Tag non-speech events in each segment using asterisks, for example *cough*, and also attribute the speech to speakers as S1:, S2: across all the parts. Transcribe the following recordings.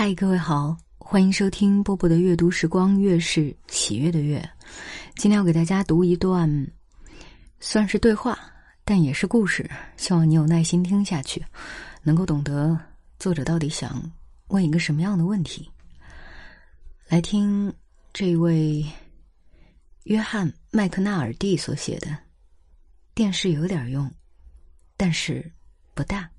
S1: 嗨，各位好，欢迎收听波波的阅读时光，月是喜悦的月。今天要给大家读一段，算是对话，但也是故事。希望你有耐心听下去，能够懂得作者到底想问一个什么样的问题。来听这位约翰麦克纳尔蒂所写的：“电视有点用，但是不大。”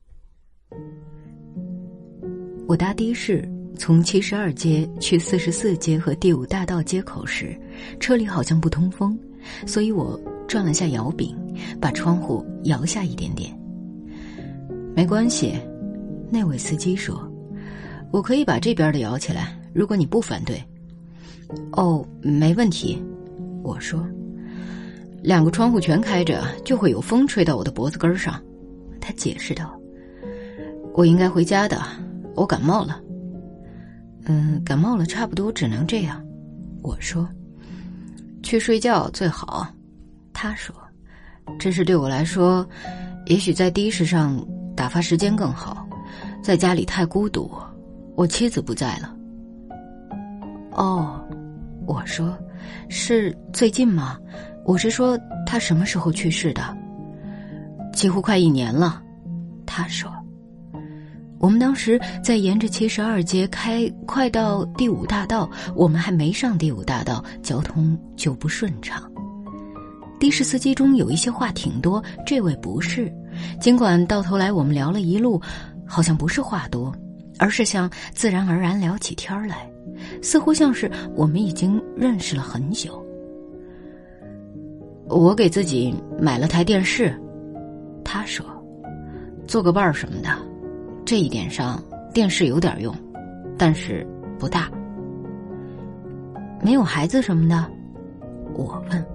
S1: 我搭的士从七十二街去四十四街和第五大道街口时，车里好像不通风，所以我转了下摇柄，把窗户摇下一点点。没关系，那位司机说：“我可以把这边的摇起来，如果你不反对。”哦，没问题，我说。两个窗户全开着，就会有风吹到我的脖子根上，他解释道。我应该回家的。我感冒了，嗯，感冒了，差不多只能这样。我说，去睡觉最好。他说，这是对我来说，也许在的士上打发时间更好，在家里太孤独。我妻子不在了。哦，我说，是最近吗？我是说，他什么时候去世的？几乎快一年了。他说。我们当时在沿着七十二街开，快到第五大道，我们还没上第五大道，交通就不顺畅。的士司机中有一些话挺多，这位不是。尽管到头来我们聊了一路，好像不是话多，而是像自然而然聊起天来，似乎像是我们已经认识了很久。我给自己买了台电视，他说，做个伴儿什么的。这一点上，电视有点用，但是不大。没有孩子什么的，我问。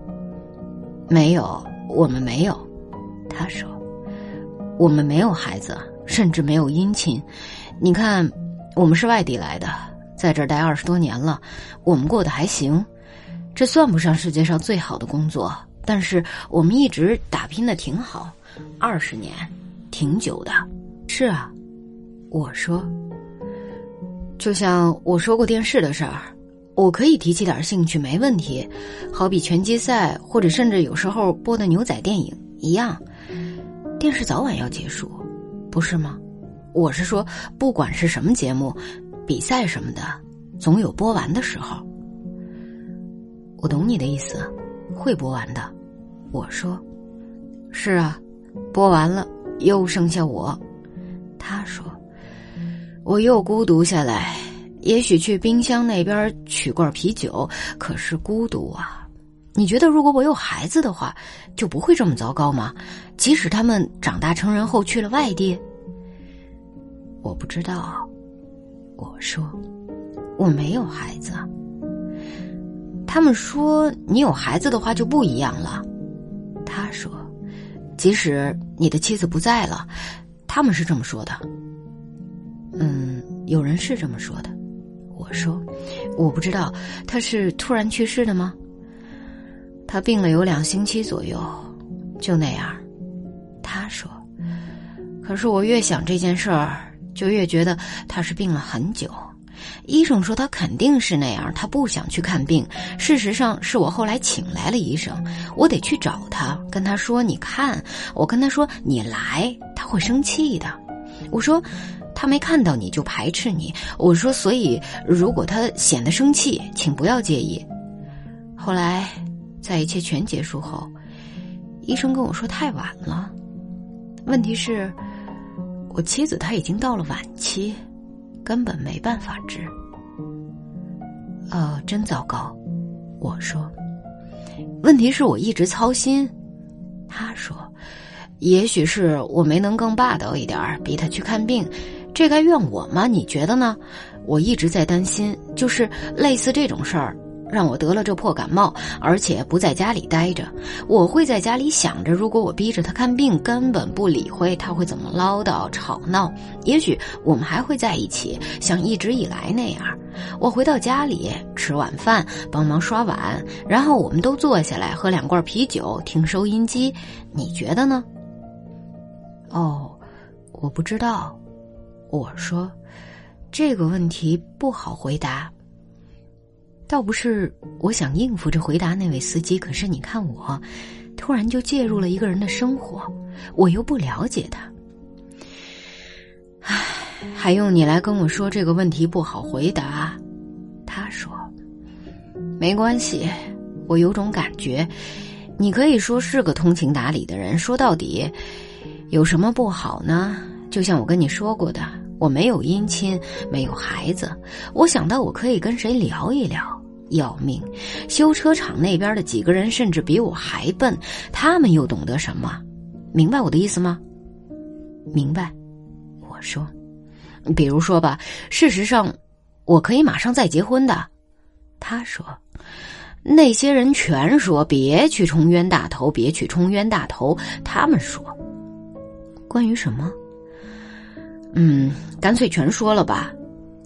S1: 没有，我们没有。他说，我们没有孩子，甚至没有姻亲。你看，我们是外地来的，在这儿待二十多年了，我们过得还行。这算不上世界上最好的工作，但是我们一直打拼的挺好，二十年，挺久的。是啊。我说，就像我说过电视的事儿，我可以提起点兴趣，没问题。好比拳击赛，或者甚至有时候播的牛仔电影一样。电视早晚要结束，不是吗？我是说，不管是什么节目，比赛什么的，总有播完的时候。我懂你的意思，会播完的。我说，是啊，播完了又剩下我。他说。我又孤独下来，也许去冰箱那边取罐啤酒，可是孤独啊！你觉得如果我有孩子的话，就不会这么糟糕吗？即使他们长大成人后去了外地，我不知道。我说我没有孩子。他们说你有孩子的话就不一样了。他说，即使你的妻子不在了，他们是这么说的。嗯，有人是这么说的。我说，我不知道他是突然去世的吗？他病了有两星期左右，就那样。他说，可是我越想这件事儿，就越觉得他是病了很久。医生说他肯定是那样，他不想去看病。事实上，是我后来请来了医生，我得去找他，跟他说：“你看，我跟他说你来，他会生气的。”我说。他没看到你就排斥你，我说，所以如果他显得生气，请不要介意。后来，在一切全结束后，医生跟我说太晚了。问题是，我妻子她已经到了晚期，根本没办法治。哦，真糟糕，我说。问题是我一直操心，他说，也许是我没能更霸道一点逼他去看病。这该怨我吗？你觉得呢？我一直在担心，就是类似这种事儿，让我得了这破感冒，而且不在家里待着。我会在家里想着，如果我逼着他看病，根本不理会，他会怎么唠叨、吵闹？也许我们还会在一起，像一直以来那样。我回到家里吃晚饭，帮忙刷碗，然后我们都坐下来喝两罐啤酒，听收音机。你觉得呢？哦，我不知道。我说：“这个问题不好回答。倒不是我想应付着回答那位司机，可是你看我，突然就介入了一个人的生活，我又不了解他。唉，还用你来跟我说这个问题不好回答？他说：“没关系，我有种感觉，你可以说是个通情达理的人。说到底，有什么不好呢？就像我跟你说过的，我没有姻亲，没有孩子。我想到我可以跟谁聊一聊。要命！修车厂那边的几个人甚至比我还笨，他们又懂得什么？明白我的意思吗？明白。我说，比如说吧，事实上，我可以马上再结婚的。他说，那些人全说别去冲冤大头，别去冲冤大头。他们说，关于什么？嗯，干脆全说了吧。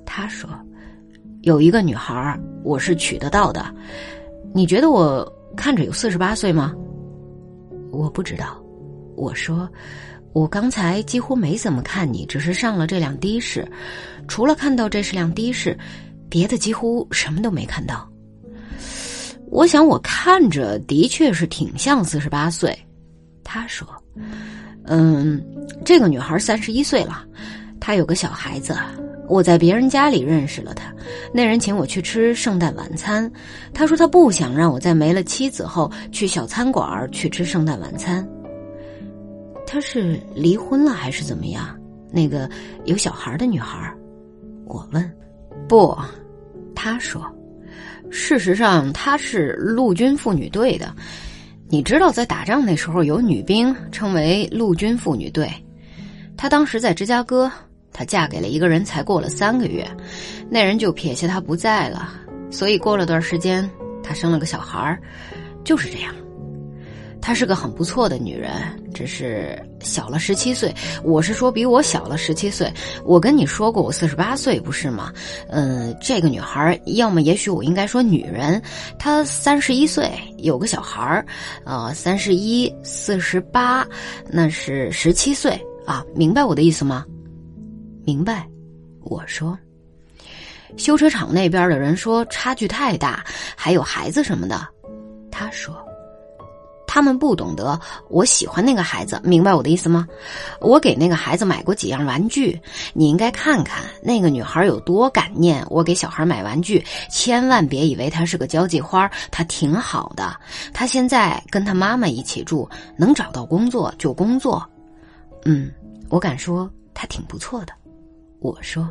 S1: 他说。有一个女孩，我是娶得到的。你觉得我看着有四十八岁吗？我不知道。我说，我刚才几乎没怎么看你，只是上了这辆的士，除了看到这是辆的士，别的几乎什么都没看到。我想我看着的确是挺像四十八岁。他说：“嗯，这个女孩三十一岁了，她有个小孩子。”我在别人家里认识了他，那人请我去吃圣诞晚餐。他说他不想让我在没了妻子后去小餐馆去吃圣诞晚餐。他是离婚了还是怎么样？那个有小孩的女孩，我问。不，他说，事实上他是陆军妇女队的。你知道，在打仗那时候有女兵称为陆军妇女队。她当时在芝加哥。她嫁给了一个人，才过了三个月，那人就撇下她不在了。所以过了段时间，她生了个小孩儿，就是这样。她是个很不错的女人，只是小了十七岁。我是说比我小了十七岁。我跟你说过我四十八岁不是吗？嗯，这个女孩，要么也许我应该说女人，她三十一岁，有个小孩儿，呃，三十一四十八，那是十七岁啊，明白我的意思吗？明白，我说，修车厂那边的人说差距太大，还有孩子什么的。他说，他们不懂得我喜欢那个孩子，明白我的意思吗？我给那个孩子买过几样玩具，你应该看看那个女孩有多感念我给小孩买玩具。千万别以为她是个交际花，她挺好的。她现在跟她妈妈一起住，能找到工作就工作。嗯，我敢说她挺不错的。我说：“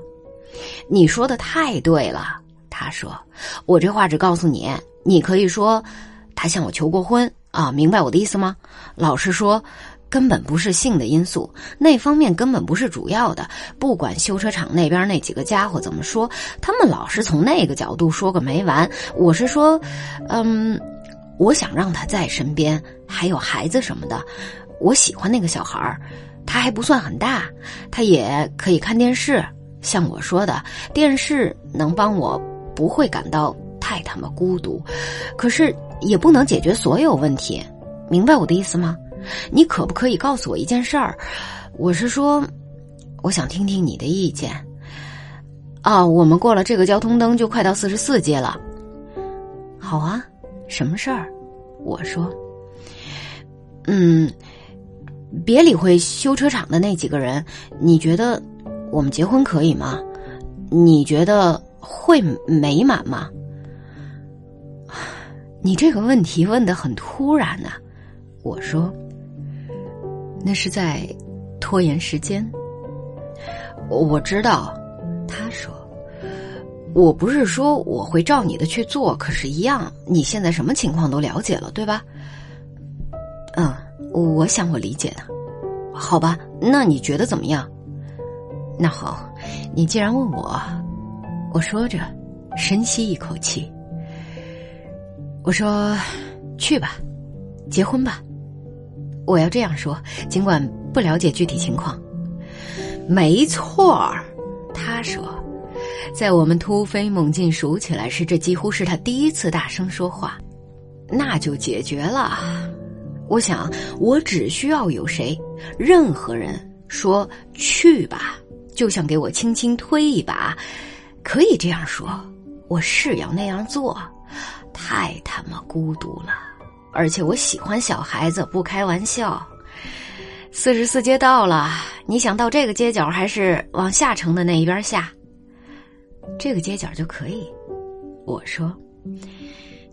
S1: 你说的太对了。”他说：“我这话只告诉你，你可以说他向我求过婚啊，明白我的意思吗？老实说，根本不是性的因素，那方面根本不是主要的。不管修车厂那边那几个家伙怎么说，他们老是从那个角度说个没完。我是说，嗯，我想让他在身边，还有孩子什么的，我喜欢那个小孩儿。”他还不算很大，他也可以看电视。像我说的，电视能帮我不会感到太他妈孤独，可是也不能解决所有问题。明白我的意思吗？你可不可以告诉我一件事儿？我是说，我想听听你的意见。啊，我们过了这个交通灯就快到四十四街了。好啊，什么事儿？我说，嗯。别理会修车厂的那几个人，你觉得我们结婚可以吗？你觉得会美满吗？你这个问题问的很突然呐。我说，那是在拖延时间。我知道，他说，我不是说我会照你的去做，可是，一样，你现在什么情况都了解了，对吧？嗯。我想我理解的，好吧？那你觉得怎么样？那好，你既然问我，我说着，深吸一口气，我说：“去吧，结婚吧。”我要这样说，尽管不了解具体情况。没错儿，他说，在我们突飞猛进数起来时，这几乎是他第一次大声说话，那就解决了。我想，我只需要有谁，任何人说去吧，就像给我轻轻推一把。可以这样说，我是要那样做。太他妈孤独了，而且我喜欢小孩子，不开玩笑。四十四街到了，你想到这个街角，还是往下城的那一边下？这个街角就可以。我说，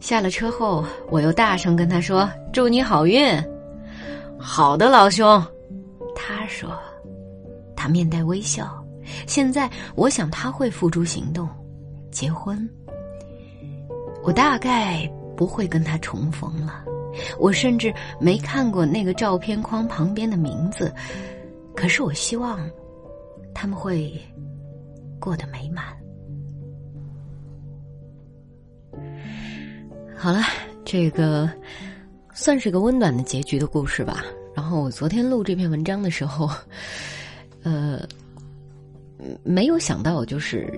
S1: 下了车后，我又大声跟他说：“祝你好运。”好的，老兄。他说，他面带微笑。现在，我想他会付诸行动，结婚。我大概不会跟他重逢了，我甚至没看过那个照片框旁边的名字。可是我希望他们会过得美满。好了，这个算是个温暖的结局的故事吧。然后我昨天录这篇文章的时候，呃，没有想到就是。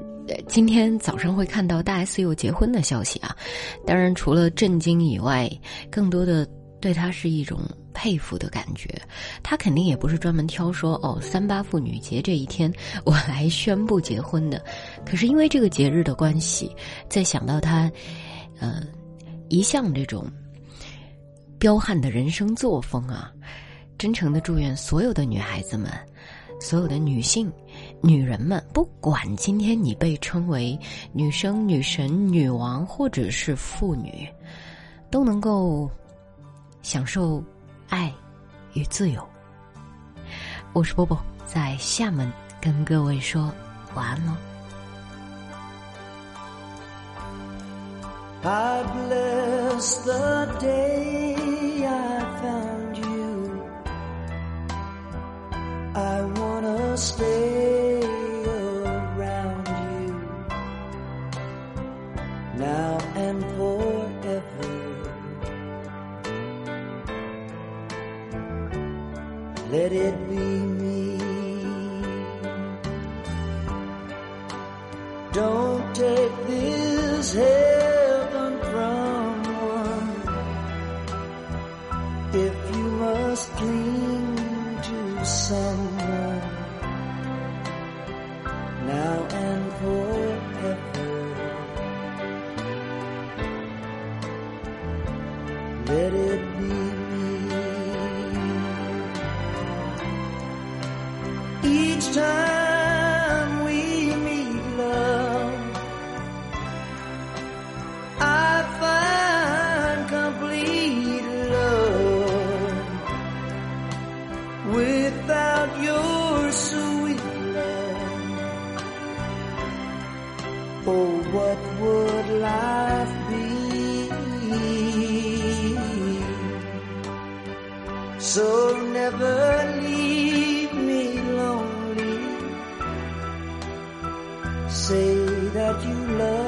S1: 今天早上会看到大 S 又结婚的消息啊，当然除了震惊以外，更多的对她是一种佩服的感觉。她肯定也不是专门挑说哦三八妇女节这一天 *laughs* 我来宣布结婚的，可是因为这个节日的关系，在想到她，呃，一向这种彪悍的人生作风啊，真诚的祝愿所有的女孩子们。所有的女性、女人们，不管今天你被称为女生、女神、女王，或者是妇女，都能够享受爱与自由。我是波波，在厦门跟各位说晚安喽。Say that you love